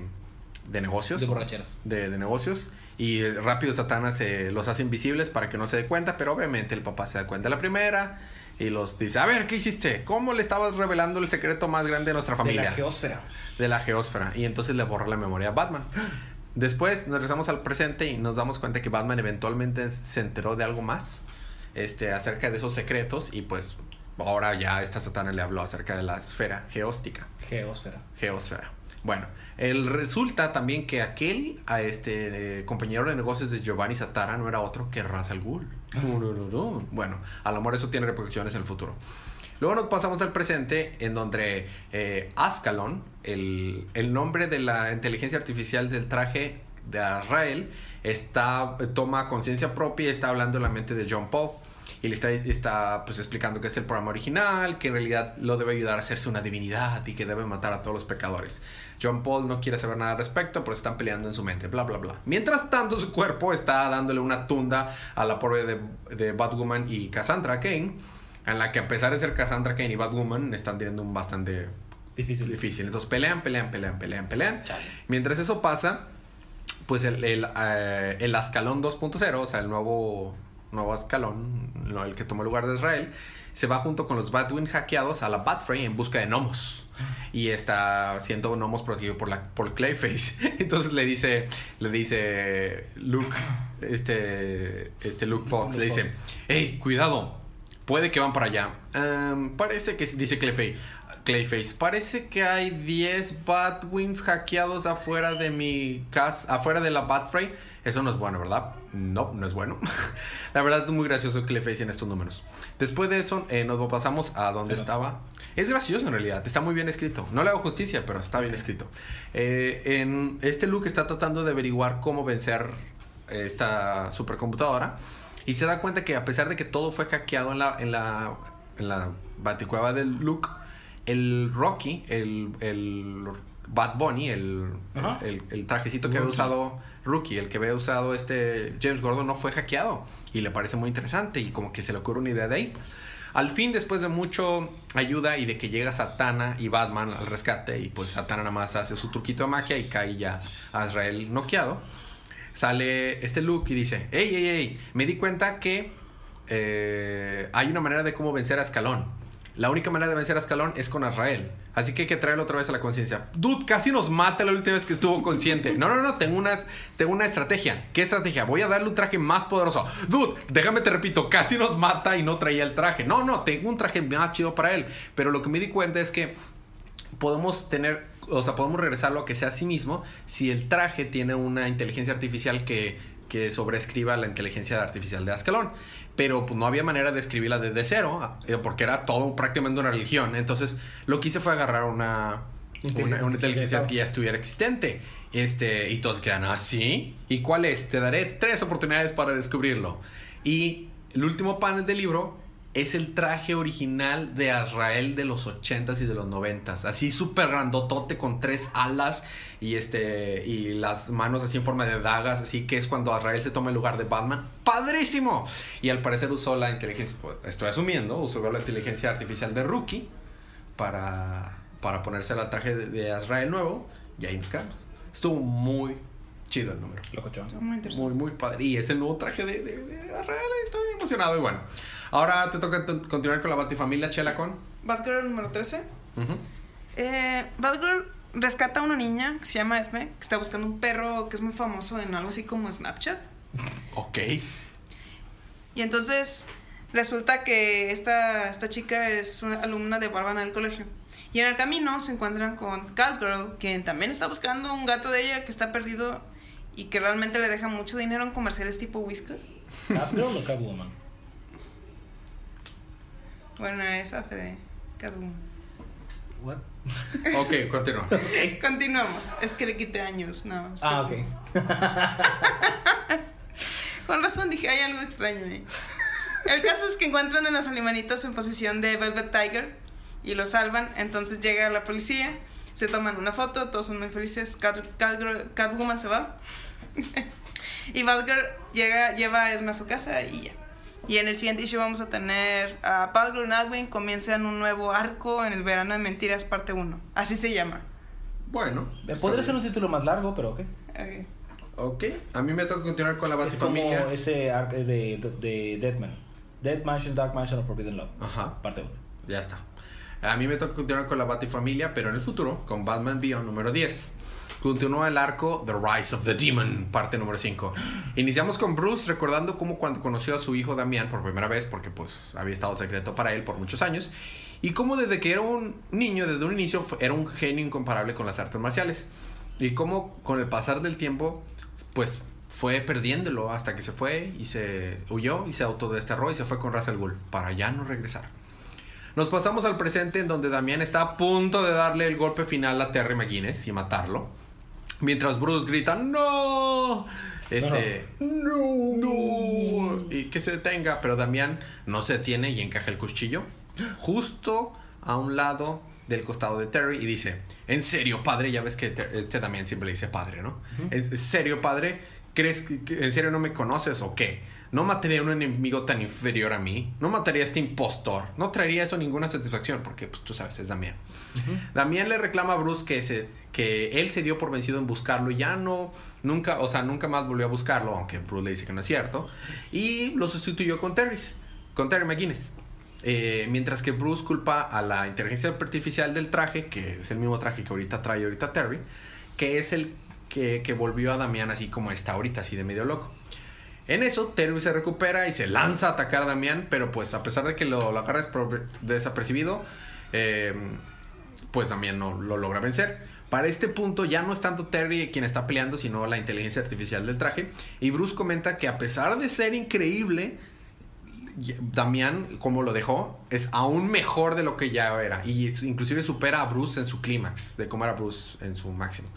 de negocios. De borracheras. De, de negocios. Y eh, rápido Satanás se los hace invisibles para que no se dé cuenta, pero obviamente el papá se da cuenta la primera y los dice, a ver, ¿qué hiciste? ¿Cómo le estabas revelando el secreto más grande de nuestra familia? De la geósfera. de la geósfera y entonces le borra la memoria a Batman. Después nos regresamos al presente y nos damos cuenta que Batman eventualmente se enteró de algo más este, acerca de esos secretos y pues ahora ya esta satana le habló acerca de la esfera geóstica, Geósfera. geósfera. Bueno, el resulta también que aquel a este eh, compañero de negocios de Giovanni Satara no era otro que Ra's al Ghul. Bueno, a lo mejor eso tiene repercusiones en el futuro. Luego nos pasamos al presente, en donde eh, Ascalon, el, el nombre de la inteligencia artificial del traje de Azrael, está, toma conciencia propia y está hablando en la mente de John Paul. Y le está, está pues, explicando que es el programa original, que en realidad lo debe ayudar a hacerse una divinidad y que debe matar a todos los pecadores. John Paul no quiere saber nada al respecto, pero están peleando en su mente, bla, bla, bla. Mientras tanto, su cuerpo está dándole una tunda a la pobre de, de Batwoman y Cassandra Kane, en la que a pesar de ser Cassandra Kane y Batwoman, están teniendo un bastante Difícil. difícil. Entonces pelean, pelean, pelean, pelean, pelean. Chale. Mientras eso pasa, pues el, el, eh, el Ascalón 2.0, o sea, el nuevo, nuevo Ascalón, no, el que tomó el lugar de Israel, se va junto con los Batwing hackeados a la Batfrey en busca de gnomos. Y está siendo gnomos protegido por, la, por Clayface. [laughs] Entonces le dice, le dice Luke, este, este Luke Fox, le dice, hey, cuidado, puede que van para allá. Ehm, parece que, dice Clayface, Clayface, parece que hay 10 Batwings hackeados afuera de mi casa, afuera de la Batfrey. Eso no es bueno, ¿verdad? No, no es bueno. [laughs] la verdad es muy gracioso Clayface en estos números. Después de eso, eh, nos pasamos a donde estaba. Es gracioso en realidad, está muy bien escrito. No le hago justicia, pero está bien escrito. Eh, en este Luke está tratando de averiguar cómo vencer esta supercomputadora y se da cuenta que a pesar de que todo fue hackeado en la, en la, en la baticueva del Luke, el Rocky, el, el Bad Bunny, el, el, el trajecito que había usado Rookie, el que había usado este James Gordon no fue hackeado y le parece muy interesante y como que se le ocurre una idea de ahí. Al fin, después de mucho ayuda y de que llega Satana y Batman al rescate, y pues Satana nada más hace su truquito de magia y cae ya a Azrael noqueado, sale este Luke y dice, hey, hey, hey, me di cuenta que eh, hay una manera de cómo vencer a Escalón. La única manera de vencer a Escalón es con Azrael. Así que hay que traerlo otra vez a la conciencia. Dude, casi nos mata la última vez que estuvo consciente. No, no, no, tengo una, tengo una estrategia. ¿Qué estrategia? Voy a darle un traje más poderoso. Dude, déjame te repito, casi nos mata y no traía el traje. No, no, tengo un traje más chido para él. Pero lo que me di cuenta es que podemos tener, o sea, podemos regresarlo a que sea a sí mismo si el traje tiene una inteligencia artificial que, que sobreescriba la inteligencia artificial de Ascalón. Pero pues, no había manera de escribirla desde cero, eh, porque era todo prácticamente una religión. Entonces, lo que hice fue agarrar una, Inteligencia una, una inteligencia que ya estuviera existente. Este, y todos quedan así. ¿Y cuál es? Te daré tres oportunidades para descubrirlo. Y el último panel del libro es el traje original de Azrael de los 80s y de los 90s. Así súper grandotote con tres alas y este y las manos así en forma de dagas, así que es cuando Azrael se toma el lugar de Batman. ¡Padrísimo! Y al parecer usó la inteligencia, pues, estoy asumiendo, usó la inteligencia artificial de Rookie para, para ponerse al traje de, de Azrael nuevo y ahí nos quedamos. Estuvo muy chido el número. Locochón. Muy interesante. Muy, muy padre. Y es el nuevo traje de, de, de. Estoy emocionado. Y bueno, ahora te toca continuar con la Batifamilia Chela con. Batgirl número 13. Ujú. Eh, Batgirl rescata a una niña que se llama Esme, que está buscando un perro que es muy famoso en algo así como Snapchat. Ok. Y entonces Resulta que esta, esta chica es una alumna de Bárbara del colegio. Y en el camino se encuentran con Catgirl, quien también está buscando un gato de ella que está perdido y que realmente le deja mucho dinero en comerciales tipo Whiskas. ¿Catgirl o Catwoman? Bueno, esa fue de Catwoman. What? Ok, continúa. [laughs] Continuamos. Es que le quité años, no. Ah, ok. [laughs] Con razón dije, hay algo extraño ahí. El caso es que encuentran a los animalitos en posición de Velvet Tiger y los salvan. Entonces llega la policía, se toman una foto, todos son muy felices. Cat- Catgirl- Catwoman se va. [laughs] y Batgirl llega, lleva a Esme a su casa y ya. Y en el siguiente issue vamos a tener a Batgirl y Nightwing comienzan un nuevo arco en el verano de mentiras parte 1. Así se llama. Bueno. Eh, Podría ser un título más largo, pero ok. Ok. A mí me toca continuar con la Es como ese arco de, de, de Deadman. Dead Mansion, Dark Mansion of Forbidden Love. Ajá. Parte 1. Ya está. A mí me toca continuar con la Batifamilia, pero en el futuro, con Batman Beyond número 10. Continúa el arco The Rise of the Demon, parte número 5. Iniciamos con Bruce recordando cómo cuando conoció a su hijo Damián por primera vez, porque pues había estado secreto para él por muchos años, y cómo desde que era un niño, desde un inicio, era un genio incomparable con las artes marciales. Y cómo con el pasar del tiempo, pues fue perdiéndolo hasta que se fue y se huyó y se autodesterró y se fue con Russell Gould para ya no regresar. Nos pasamos al presente en donde Damián está a punto de darle el golpe final a Terry McGuinness y matarlo. Mientras Bruce grita, ¡No! Este, ¡No! ¡No! Y que se detenga, pero Damián no se detiene y encaja el cuchillo justo a un lado del costado de Terry y dice, ¿en serio, padre? Ya ves que este Damián siempre le dice padre, ¿no? ¿En en serio, padre? ¿Crees que- en serio no me conoces o qué? No mataría a un enemigo tan inferior a mí. No mataría a este impostor. No traería eso ninguna satisfacción porque, pues, tú sabes, es Damián. Damián le reclama a Bruce que, se, que él se dio por vencido en buscarlo y ya no, nunca, o sea, nunca más volvió a buscarlo, aunque Bruce le dice que no es cierto. Y lo sustituyó con Terry, con Terry McGuinness. Eh, mientras que Bruce culpa a la inteligencia artificial del traje, que es el mismo traje que ahorita trae ahorita Terry, que es el que, que volvió a Damián así como está ahorita, así de medio loco. En eso, Terry se recupera y se lanza a atacar a Damián, pero pues a pesar de que lo, lo agarra desapercibido, eh, pues Damián no lo logra vencer. Para este punto ya no es tanto Terry quien está peleando, sino la inteligencia artificial del traje. Y Bruce comenta que a pesar de ser increíble, Damián, como lo dejó, es aún mejor de lo que ya era. Y inclusive supera a Bruce en su clímax, de cómo era Bruce en su máximo.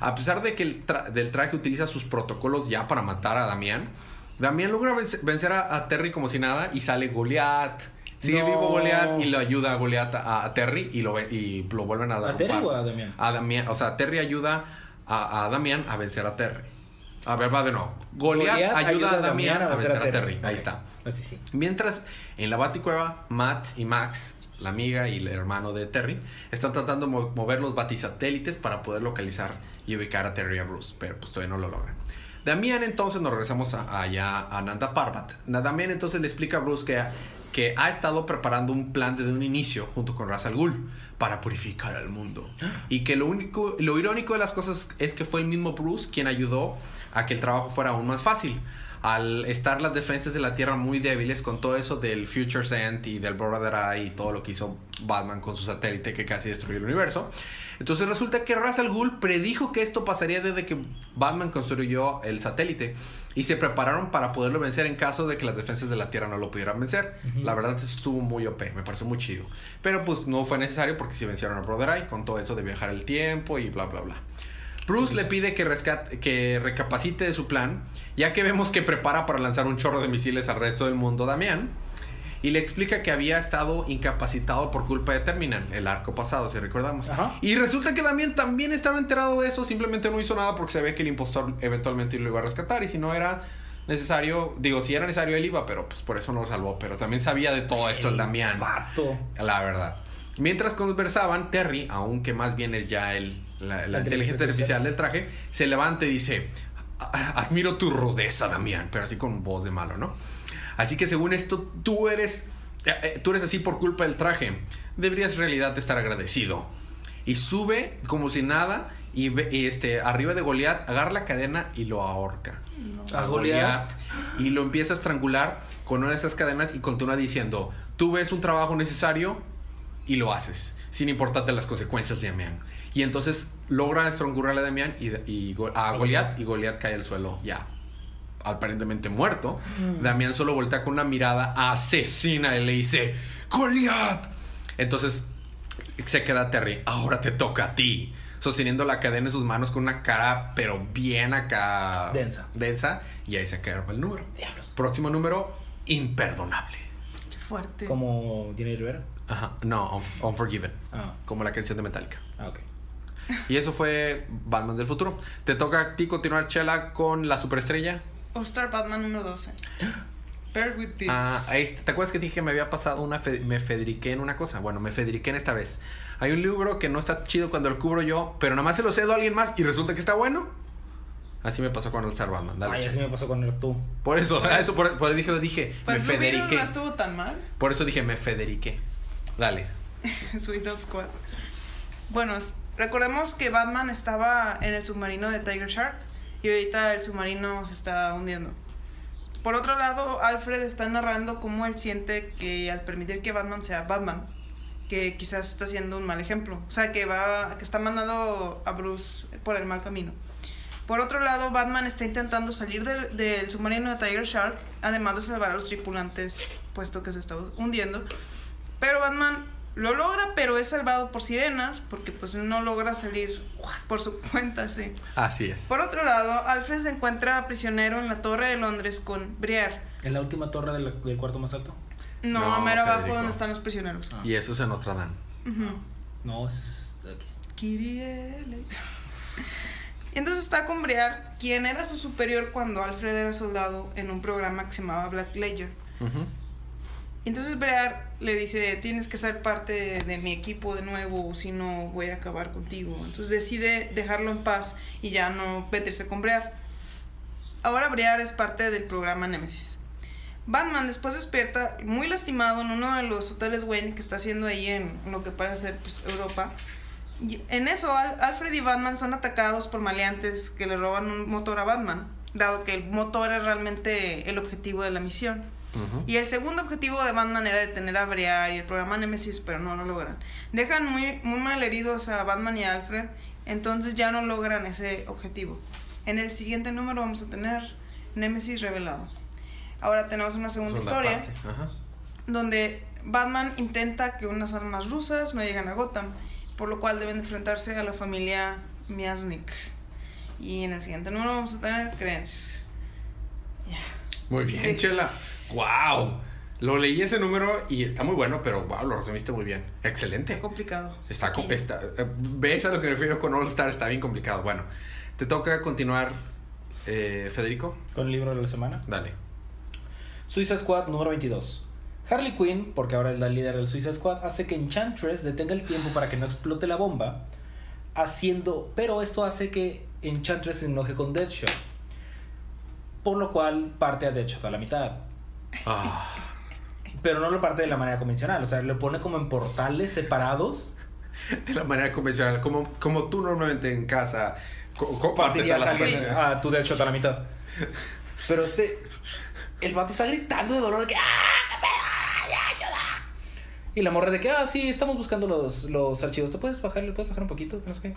A pesar de que el tra- del traje utiliza sus protocolos ya para matar a Damián, Damián logra vencer, a, a Terry como si nada y sale Goliath. Sigue No. vivo Goliath y le ayuda a Goliath a, a Terry y lo, y lo vuelven a dar. ¿A Terry o a Damián? A Damián. O sea, Terry ayuda a, a Damián a vencer a Terry. A ver, va de nuevo. Goliath, Goliath ayuda, a Damián a vencer a Terry. Ahí está. Así sí. Mientras en la Baticueva, Matt y Max, la amiga y el hermano de Terry, están tratando de mo- mover los batisatélites para poder localizar y ubicar a Terry y a Bruce, pero pues todavía no lo logran. Damián entonces nos regresamos a- allá a Nanda Parbat. Damián entonces le explica a Bruce que, que ha estado preparando un plan desde un inicio junto con Ra's al Ghul para purificar al mundo. Y que lo único, lo irónico de las cosas es que fue el mismo Bruce quien ayudó a que el trabajo fuera aún más fácil. Al estar las defensas de la Tierra muy débiles con todo eso del Future's End y del Brother Eye y todo lo que hizo Batman con su satélite que casi destruyó el universo. Entonces resulta que Ra's al Ghul predijo que esto pasaría desde que Batman construyó el satélite y se prepararon para poderlo vencer en caso de que las defensas de la Tierra no lo pudieran vencer. La verdad estuvo muy OP, me pareció muy chido. Pero pues no fue necesario porque sí vencieron a Brother Eye con todo eso de viajar el tiempo y bla bla bla. Bruce le pide que, rescate, que recapacite de su plan, ya que vemos que prepara para lanzar un chorro de misiles al resto del mundo Damián. Y le explica que había estado incapacitado por culpa de Terminal, el arco pasado, si recordamos. Ajá. Y resulta que Damián también estaba enterado de eso, simplemente no hizo nada porque se ve que el impostor eventualmente lo iba a rescatar. Y si no era necesario, digo, si era necesario él iba, pero pues por eso no lo salvó. Pero también sabía de todo esto el Damián. Vato. La verdad. Mientras conversaban, Terry, aunque más bien es ya el, la, la La inteligencia artificial del traje, se levanta y dice, "A- admiro tu rudeza, Damián, pero así con voz de malo, ¿no? Así que según esto, tú eres, eh, eh, tú eres así por culpa del traje. Deberías en realidad estar agradecido. y sube como si nada y, ve- y, este arriba de Goliat agarra la cadena y lo ahorca. No. A Goliat. y lo empieza a estrangular con una de esas cadenas y continúa diciendo, tú ves un trabajo necesario y lo haces, sin importarte las consecuencias de Damián. Y entonces logra estrangular a Damián y, a Goliat y Goliat cae al suelo ya aparentemente muerto. Damián solo voltea con una mirada asesina y le dice, Goliat. Entonces se queda Terry, ahora te toca a ti. Sosteniendo la cadena en sus manos con una cara, pero bien acá. Densa. Densa. Y ahí se acaba el número. Diablos. Próximo número, imperdonable. Qué fuerte. Como Jenny Rivera. Ajá. No, Unf- Unforgiven. Ah, Como la canción de Metallica. ah, ok. Y eso fue Batman del futuro. Te toca a ti continuar, Chela, con la superestrella. All Star Batman número 12. Bear with this. Ah, ahí está. ¿Te acuerdas que dije que me había pasado una... fe- me federiqué en una cosa? Bueno, me federiqué en esta vez. Hay un libro que no está chido cuando lo cubro yo, pero nada más se lo cedo a alguien más y resulta que está bueno. Así me pasó con el Star Batman. Dale, Ay, así me pasó con el tú. Por eso, [laughs] eso por, por eso dije, dije pues me federiqué. no estuvo tan mal. Por eso dije, me federiqué. Dale. [laughs] Suicide Squad. Bueno, recordemos que Batman estaba en el submarino de Tiger Shark y ahorita el submarino se está hundiendo. Por otro lado, Alfred está narrando cómo él siente que al permitir que Batman sea Batman, que quizás está siendo un mal ejemplo, o sea, que va que está mandando a Bruce por el mal camino. Por otro lado, Batman está intentando salir del, del submarino de Tiger Shark, además de salvar a los tripulantes, puesto que se está hundiendo. Pero Batman lo logra, pero es salvado por sirenas, porque pues no logra salir [laughs] por su cuenta, sí. Así es. Por otro lado, Alfred se encuentra prisionero en la Torre de Londres con Briar. ¿En la última torre del, del cuarto más alto? No, No, mero abajo Federico. donde están los prisioneros. Ah. Y eso es en Notre Dame. No, eso es Y [laughs] entonces está con Briar, quien era su superior cuando Alfred era soldado en un programa que se llamaba Black Ledger. Y Entonces Briar le dice, tienes que ser parte de, mi equipo de nuevo, si no voy a acabar contigo. Entonces decide dejarlo en paz y ya no meterse con Briar. Ahora Briar es parte del programa Nemesis. Batman después despierta muy lastimado en uno de los hoteles Wayne que está haciendo ahí en lo que parece pues, Europa. En eso Al- Alfred y Batman son atacados por maleantes que le roban un motor a Batman, dado que el motor es realmente el objetivo de la misión. Ujú. Y el segundo objetivo de Batman era detener a Briar y el programa Nemesis, pero no lo logran. Dejan muy, muy mal heridos a Batman y a Alfred, entonces ya no logran ese objetivo. En el siguiente número vamos a tener Nemesis revelado. Ahora tenemos una segunda Segunda historia. Ajá. donde Batman intenta que unas armas rusas no lleguen a Gotham, por lo cual deben enfrentarse a la familia Miasnik. Y en el siguiente número vamos a tener creencias. Ya. Muy bien, Sí. Chela. ¡Wow! Lo leí ese número y está muy bueno, pero wow, lo resumiste muy bien. Excelente. Está complicado. Está, com- Aquí. está eh, ¿Ves a lo que me refiero con All Star? Está bien complicado. Bueno, te toca continuar, eh, Federico. Con el libro de la semana. Dale. Suicide Squad número 22. Harley Quinn, porque ahora es la líder del Suicide Squad, hace que Enchantress detenga el tiempo para que no explote la bomba, haciendo, pero esto hace que Enchantress se enoje con Deadshot, por lo cual parte a Deadshot a la mitad. Ah, Pero no lo parte de la manera convencional, o sea, lo pone como en portales separados. de la manera convencional, como, como tú normalmente en casa co- compartes a Partirías a, las alguien a tu Deadshot a la mitad. Pero este, el vato está gritando de dolor de que ¡Ah, ayuda! Y la morra de que, ah, sí, estamos buscando los, los archivos. ¿Te puedes bajar, le puedes bajar un poquito? No sé qué.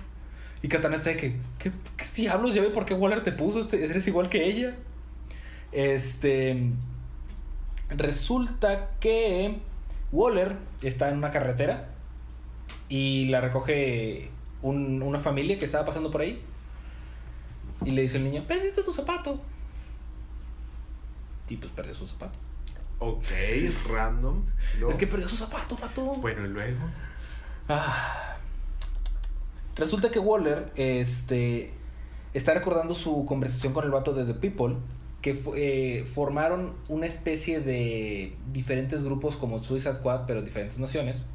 Y Katana está de que, ¿qué, qué diablos? Ya ve por qué Waller te puso, este, eres igual que ella. Este. Resulta que Waller está en una carretera y la recoge un- una familia que estaba pasando por ahí. Y le dice el niño, perdiste tu zapato. Y pues perdió su zapato. Ok, random. Es que perdió su zapato, pato. Bueno, y luego. Ah. Resulta que Waller este, está recordando su conversación con el vato de The People, que eh, formaron una especie de diferentes grupos como Suicide Squad, pero diferentes naciones.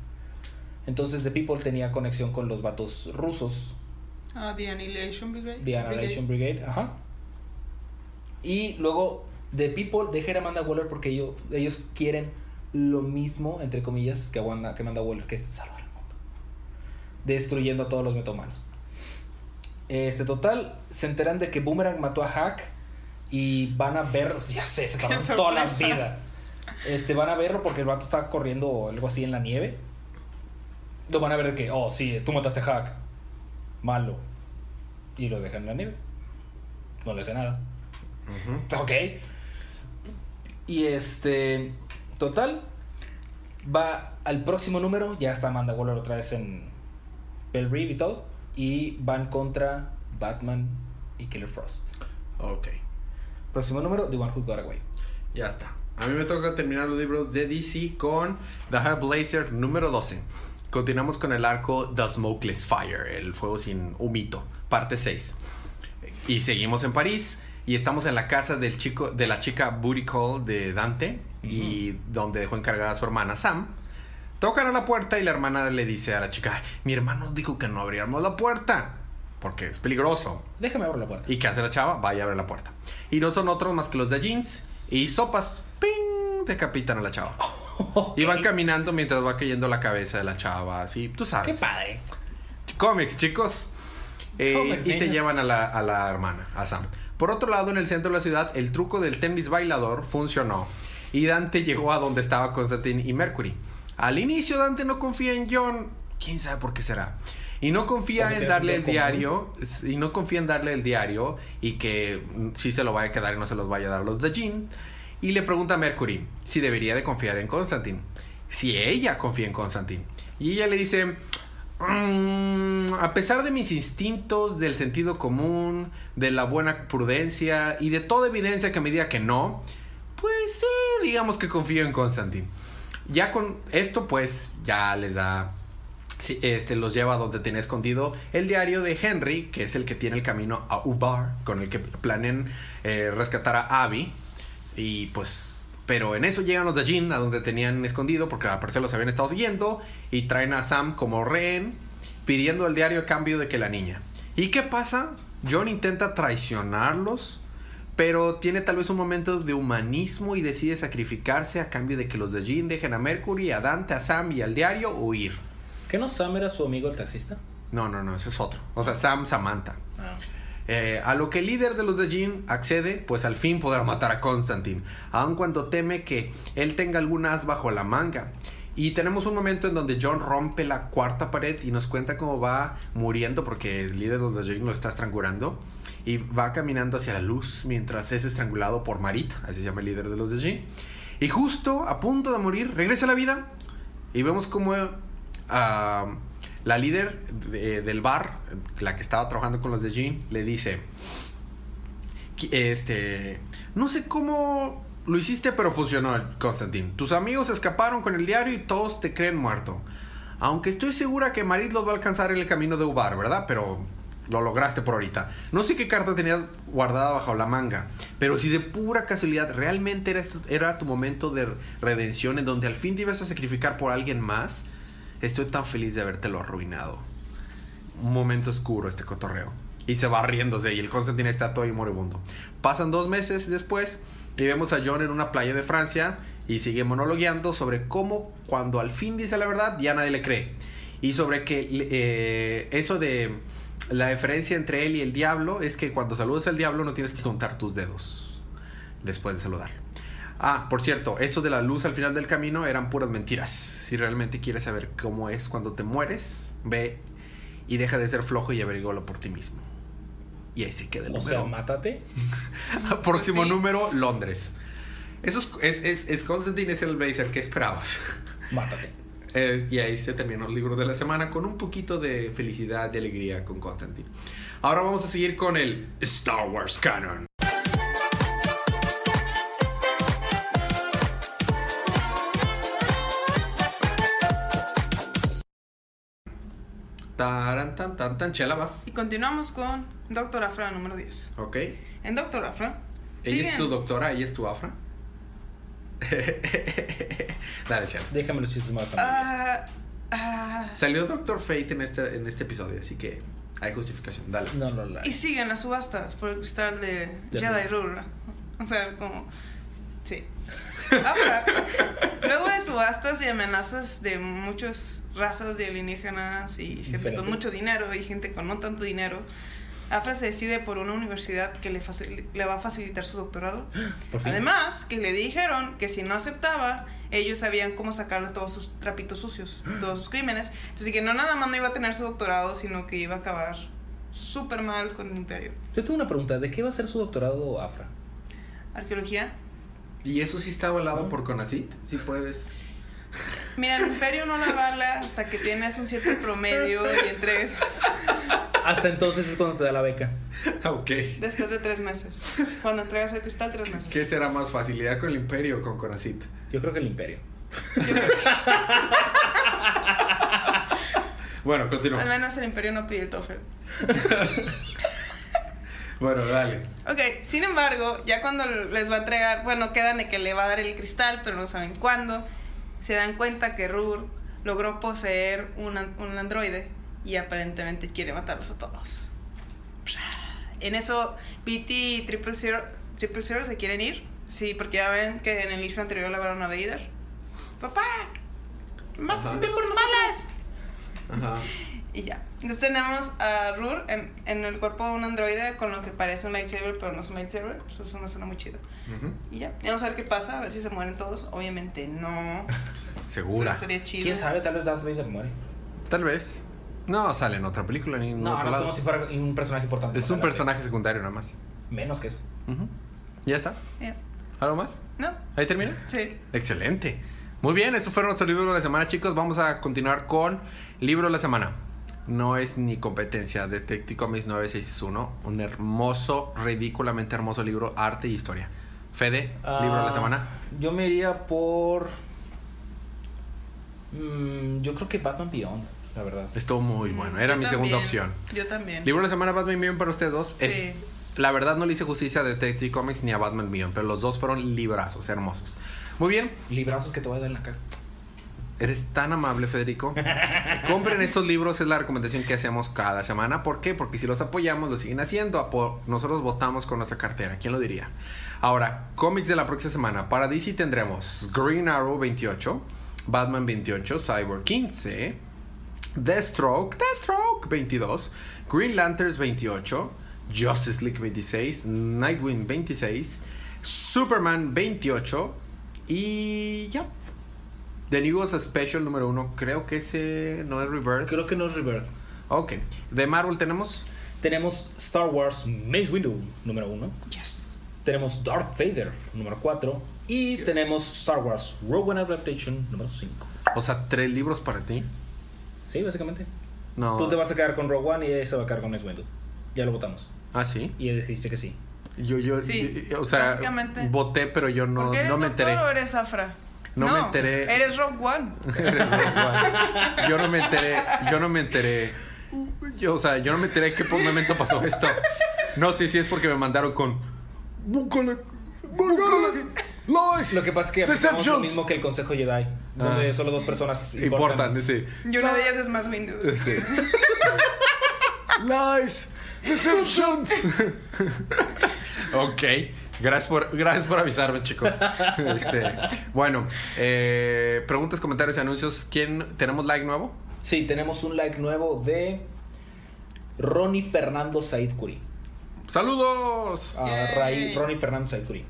Entonces The People tenía conexión con los vatos rusos, Ah, The Annihilation Brigade. The Annihilation Brigade, ajá. Y luego The People deja ir a Amanda Waller porque ellos, ellos quieren lo mismo, entre comillas, que, Wanda- que manda Waller, que es salvar el mundo. destruyendo a todos los metahumanos. Este total, se enteran de que Boomerang mató a Hack y van a ver, [laughs] ya sé, se tardaron Qué toda la vida. Este, van a verlo porque el vato está corriendo o algo así en la nieve. Lo van a ver de que, oh, sí, tú mataste a Hack. Malo. Y lo dejan en la nieve. No le hace nada. Ujú. Ok. Y este. Total. Va al próximo número. Ya está Amanda Waller otra vez en Bell Reeve y todo. Y van contra Batman y Killer Frost. Ok. Próximo número, The One Got Away. Ya está. A mí me toca terminar los libros de DC con The Hellblazer número 12. Continuamos con el arco The Smokeless Fire, el fuego sin humito, parte 6. Y seguimos en París y estamos en la casa del chico, de la chica Booty Call de Dante y donde dejó encargada a su hermana Sam. Tocan a la puerta y la hermana le dice a la chica, "Ay, mi hermano dijo que no abriéramos la puerta porque es peligroso. Déjame abrir la puerta. ¿Y qué hace la chava? Vaya a abrir la puerta. Y no son otros más que los de jeans y sopas. ¡Ping! Decapitan a la chava. [laughs] Y van caminando mientras va cayendo la cabeza de la chava. Así, tú Qué sabes. padre. Cómics, chicos. Eh, y se llevan a la, a la hermana, a Sam. Por otro lado, en el centro de la ciudad, el truco del tenis bailador funcionó. Y Dante llegó a donde estaba Constantine y Mercury. Al inicio, Dante no confía en John. ¿Quién sabe por qué será? Y no confía en darle el diario. Y no confía en darle el diario. Y que mm, sí se lo vaya a quedar y no se los vaya a dar los de Jean. Y le pregunta a Mercury si debería de confiar en Constantine. Si ella confía en Constantine. Y ella le dice, "Mm, a pesar de mis instintos, del sentido común, de la buena prudencia y de toda evidencia que me diga que no, pues sí, digamos que confío en Constantine. Ya con esto, pues ya les da Este los lleva a donde tiene escondido el diario de Henry, que es el que tiene el camino a Ubar, con el que planean eh, rescatar a Abby. Y pues, pero en eso llegan los de Jean, a donde tenían escondido, porque al parecer los habían estado siguiendo, y traen a Sam como rehén, pidiendo el diario a cambio de que la niña. ¿Y qué pasa? John intenta traicionarlos, pero tiene tal vez un momento de humanismo y decide sacrificarse a cambio de que los de Jean dejen a Mercury, a Dante, a Sam y al diario huir. ¿Qué no Sam era su amigo el taxista? No, no, no, ese es otro. O sea, Sam Samantha. Ah. Eh, a lo que el líder de los de Jean accede, pues al fin podrá matar a Constantine, aun cuando teme que él tenga algún as bajo la manga. Y tenemos un momento en donde John rompe la cuarta pared y nos cuenta cómo va muriendo porque el líder de los de Jean lo está estrangulando. Y va caminando hacia la luz mientras es estrangulado por Marit, así se llama el líder de los de Jean. Y justo a punto de morir, regresa a la vida y vemos cómo la líder de- del bar, la que estaba trabajando con los de Jean, le dice, "Qui- este, no sé cómo lo hiciste, pero funcionó, Constantin. Tus amigos escaparon con el diario y todos te creen muerto. Aunque estoy segura que Marit los va a alcanzar en el camino de Ubar, ¿verdad? Pero lo lograste por ahorita. No sé qué carta tenías guardada bajo la manga, pero si de pura casualidad realmente era, era tu momento de redención en donde al fin te ibas a sacrificar por alguien más, estoy tan feliz de habértelo arruinado. Un momento oscuro este cotorreo. Y se va riéndose y el Constantine está todo moribundo. Pasan dos meses después y vemos a John en una playa de Francia y sigue monologueando sobre cómo cuando al fin dice la verdad ya nadie le cree. Y sobre que eh, eso de la diferencia entre él y el diablo es que cuando saludas al diablo no tienes que contar tus dedos después de saludarlo. Ah, por cierto, eso de la luz al final del camino eran puras mentiras. Si realmente quieres saber cómo es cuando te mueres, ve y deja de ser flojo y averígalo por ti mismo. Y ahí se queda el O sea, número. mátate. [laughs] Próximo Pues sí. número, Londres. Eso es, es, es, es Constantine es el Blazer. ¿Qué esperabas? [laughs] Mátate. Es- y ahí se terminó el libro de la semana con un poquito de felicidad y alegría con Constantine. Ahora vamos a seguir con el Star Wars Canon. Taran, tan, tan, tan, chela vas. Y continuamos con Doctor Afra número 10. Ok. En Doctor Afra. Ella es tu doctora, ella es tu afra. [laughs] Dale, chela. Déjame los chistes más. Ah, Salió Doctor Fate en este, en este episodio, así que hay justificación. Dale. no, no, no. y siguen las subastas por el cristal de De Jedi Rule. O sea, como. Sí. Ahora, [laughs] luego de subastas y amenazas de muchos razas de alienígenas y gente con mucho dinero y gente con no tanto dinero, Afra se decide por una universidad que le, le va a facilitar su doctorado. [gasps] Además, que le dijeron que si no aceptaba, ellos sabían cómo sacarle todos sus trapitos sucios, [gasps] todos sus crímenes. Entonces, que no nada más no iba a tener su doctorado, sino que iba a acabar súper mal con el imperio. Yo tengo una pregunta. ¿De qué va a ser su doctorado Afra? Arqueología. ¿Y eso sí está avalado por Conacit? Sí puedes. Mira, el imperio no la avala hasta que tienes un cierto promedio y entres Hasta entonces es cuando te da la beca. ok. después de tres meses. Cuando entregas el cristal, tres meses. ¿Qué será más facilidad con el Imperio o con Conacit? Yo creo que el imperio. Bueno, continúa. Al menos el imperio no pide el TOEFL. [laughs] Bueno, dale. Ok, sin embargo, ya cuando les va a entregar, bueno, quedan de que le va a dar el cristal, pero no saben cuándo, se dan cuenta que Rur logró poseer un, un androide y aparentemente quiere matarlos a todos. En eso, BT y Triple Zero, Triple Zero se quieren ir. Sí, porque ya ven que en el issue anterior le hablaron a Vader. ¡Papá! ¡Más Ajá. por malas! Ajá. Y ya. Entonces tenemos a Rur en, en el cuerpo de un androide con lo que parece un lightsaber, pero no es un lightsaber. Eso es una escena muy chida. Ujú. Y ya. Y vamos a ver qué pasa, a ver si se mueren todos. Obviamente no. [laughs] Segura. estaría chido. ¿Quién sabe? Tal vez Darth Vader muere. Tal vez. No, sale en otra película ni en No, otro no es lado. como si fuera un personaje importante. Es un personaje secundario nada más. Menos que eso. ¿Ya está? Ya. ¿Algo más? ¿No? ¿Ahí termina? Sí. Excelente. Muy bien, esos fueron nuestros libros de la semana, chicos. Vamos a continuar con libro de la semana. No es ni competencia. Detective Comics 961. Un hermoso, ridículamente hermoso libro, arte y historia. Fede, libro de la Ah, semana. Yo me iría por. Mm, yo creo que Batman Beyond, la verdad. Estuvo muy bueno. Era Yo mi segunda también. opción. Yo también. Libro de la semana, Batman Beyond para ustedes dos. Sí. Es, la verdad no le hice justicia a Detective Comics ni a Batman Beyond, pero los dos fueron librazos, hermosos. Muy bien, Librazos que te voy a dar en la cara. Eres tan amable, Federico. Compren estos libros, es la recomendación que hacemos cada semana. ¿Por qué? Porque si los apoyamos, lo siguen haciendo. Nosotros votamos con nuestra cartera. ¿Quién lo diría? Ahora, cómics de la próxima semana. Para DC tendremos Green Arrow 28, Batman 28, Cyborg 15, Deathstroke, Deathstroke 22, Green Lanterns 28, Justice League 26, Nightwing 26, Superman 28 y ya. The New Ghost Special número 1, creo que ese no es Rebirth. Creo que no es Rebirth. Ok. De Marvel tenemos Tenemos Star Wars Mace Windu, número uno. Yes. Tenemos Darth Vader, número 4. Y Yes. tenemos Star Wars Rogue One Adaptation, número 5. O sea, tres libros para ti. Sí, básicamente. No. Tú te vas a quedar con Rogue One y ella se va a quedar con Mace Windu. Ya lo votamos. Ah, sí. Y dijiste que sí. Yo, yo, Sí, yo- o sea, voté, pero yo no, ¿Porque eres no me doctor enteré. o eres Afra? No me enteré. [laughs] Eres Rogue One. yo no me enteré. Yo no me enteré. Yo, o sea, yo no me enteré qué momento pasó esto. No sé si es porque me mandaron con. Búscale. Búscale. Lies. Lo que pasa es que aplicamos lo mismo que el Consejo Jedi, donde Ah. solo dos personas Importan, sí. Y una de ellas es más Windu. Sí. [laughs] Lies. Deceptions. [laughs] ok. Gracias por, gracias por avisarme, chicos. [laughs] Este, bueno, eh, preguntas, comentarios y anuncios. ¿Quién tenemos like nuevo? Sí, tenemos un like nuevo de Ronnie Fernando Said Curi. ¡Saludos! A. Ray- Ronnie Fernando Said Curi.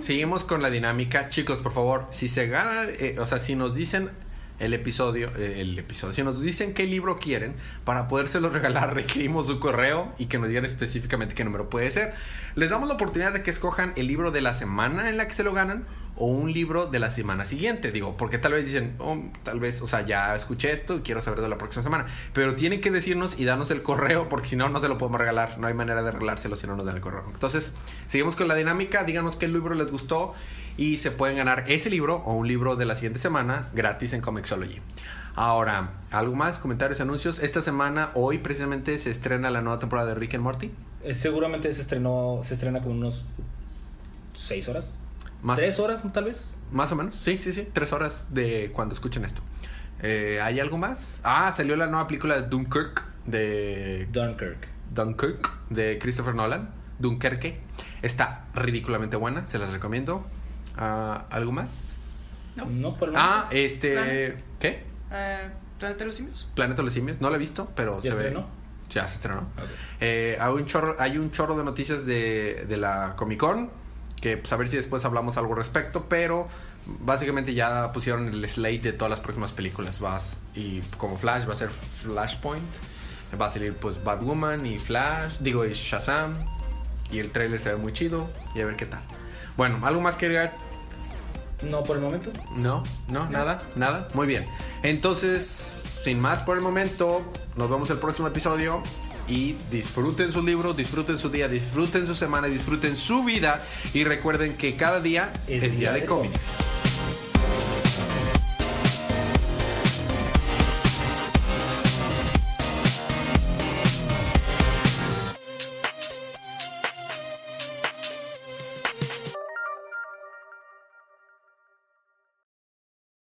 Seguimos con la dinámica. Chicos, por favor, si se gana, eh, o sea, si nos dicen el episodio, eh, el episodio, si nos dicen qué libro quieren, para podérselo [laughs] regalar, requerimos su correo y que nos digan específicamente qué número puede ser. Les damos la oportunidad de que escojan el libro de la semana en la que se lo ganan o un libro de la semana siguiente. Digo, porque tal vez dicen, oh, tal vez, o sea, ya escuché esto y quiero saber de la próxima semana. Pero tienen que decirnos y darnos el correo porque si no, no se lo podemos regalar. No hay manera de regalárselo si no nos dan el correo. Entonces, seguimos con la dinámica. Díganos qué libro les gustó y se pueden ganar ese libro o un libro de la siguiente semana gratis en Comixology. Ahora, ¿algo más? ¿Comentarios, anuncios? Esta semana, hoy precisamente, se estrena la nueva temporada de Rick and Morty. Eh, seguramente se estrenó, se estrena como unos seis horas. Más, ¿Tres horas tal vez? Más o menos, sí, sí, sí. Tres horas de cuando escuchen esto. Eh, ¿Hay algo más? Ah, salió la nueva película de Dunkirk, de Dunkirk. Dunkirk, de Christopher Nolan. Dunkerque. Está ridículamente buena, se las recomiendo. Ah, ¿Algo más? No. No, por Ah, este... Planet. ¿Qué? Eh, Planeta de los Simios. Planeta de los Simios. No la he visto, pero ¿Ya se ve. estrenó? Ya se estrenó. Eh, hay, un chorro, hay un chorro de noticias de, de la Comic Con. Que pues, a ver si después hablamos algo al respecto. Pero básicamente ya pusieron el slate de todas las próximas películas. Vas, y como Flash va a ser Flashpoint. Va a salir pues Batwoman y Flash. Digo, y Shazam. Y el trailer se ve muy chido. Y a ver qué tal. Bueno, ¿algo más que agregar? No, por el momento. No, no, nada, nada. Muy bien. Entonces, sin más por el momento, nos vemos el próximo episodio. Y disfruten su libro, disfruten su día, disfruten su semana, disfruten su vida. Y recuerden que cada día es, día de cómics.